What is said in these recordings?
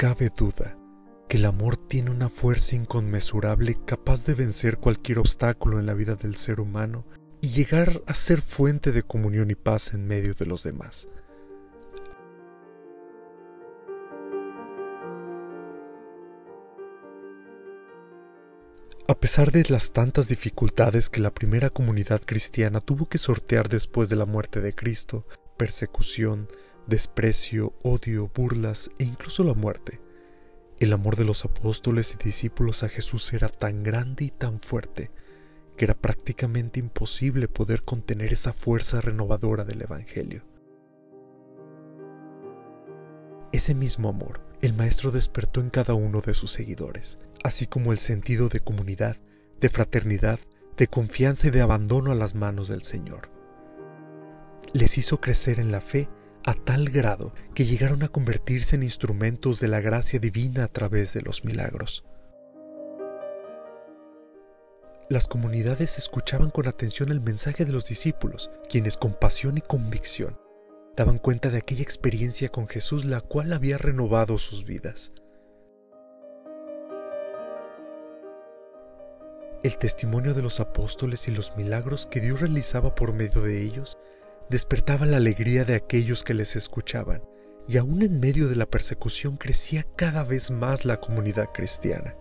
cabe duda que el amor tiene una fuerza inconmensurable capaz de vencer cualquier obstáculo en la vida del ser humano y llegar a ser fuente de comunión y paz en medio de los demás. A pesar de las tantas dificultades que la primera comunidad cristiana tuvo que sortear después de la muerte de Cristo, persecución, desprecio, odio, burlas e incluso la muerte, el amor de los apóstoles y discípulos a Jesús era tan grande y tan fuerte que era prácticamente imposible poder contener esa fuerza renovadora del Evangelio. Ese mismo amor, el Maestro despertó en cada uno de sus seguidores, así como el sentido de comunidad, de fraternidad, de confianza y de abandono a las manos del Señor. Les hizo crecer en la fe a tal grado que llegaron a convertirse en instrumentos de la gracia divina a través de los milagros. Las comunidades escuchaban con atención el mensaje de los discípulos, quienes con pasión y convicción daban cuenta de aquella experiencia con Jesús la cual había renovado sus vidas. El testimonio de los apóstoles y los milagros que Dios realizaba por medio de ellos despertaba la alegría de aquellos que les escuchaban, y aún en medio de la persecución crecía cada vez más la comunidad cristiana.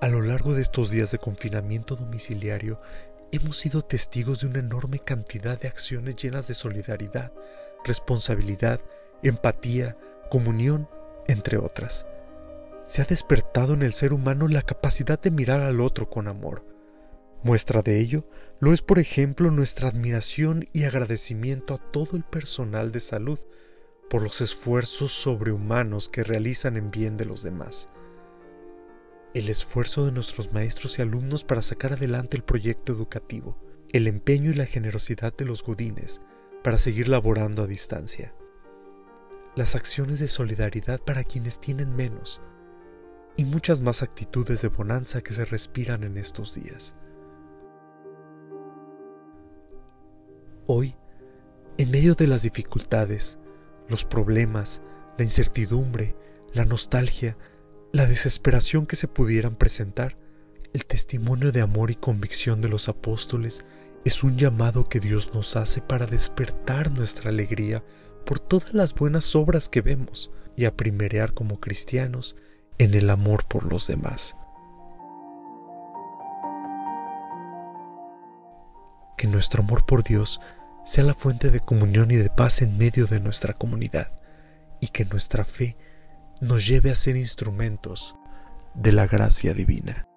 A lo largo de estos días de confinamiento domiciliario, hemos sido testigos de una enorme cantidad de acciones llenas de solidaridad, responsabilidad, empatía, comunión, entre otras. Se ha despertado en el ser humano la capacidad de mirar al otro con amor. Muestra de ello lo es, por ejemplo, nuestra admiración y agradecimiento a todo el personal de salud por los esfuerzos sobrehumanos que realizan en bien de los demás el esfuerzo de nuestros maestros y alumnos para sacar adelante el proyecto educativo, el empeño y la generosidad de los godines para seguir laborando a distancia, las acciones de solidaridad para quienes tienen menos y muchas más actitudes de bonanza que se respiran en estos días. Hoy, en medio de las dificultades, los problemas, la incertidumbre, la nostalgia, la desesperación que se pudieran presentar, el testimonio de amor y convicción de los apóstoles es un llamado que Dios nos hace para despertar nuestra alegría por todas las buenas obras que vemos y a primerear como cristianos en el amor por los demás. Que nuestro amor por Dios sea la fuente de comunión y de paz en medio de nuestra comunidad y que nuestra fe nos lleve a ser instrumentos de la gracia divina.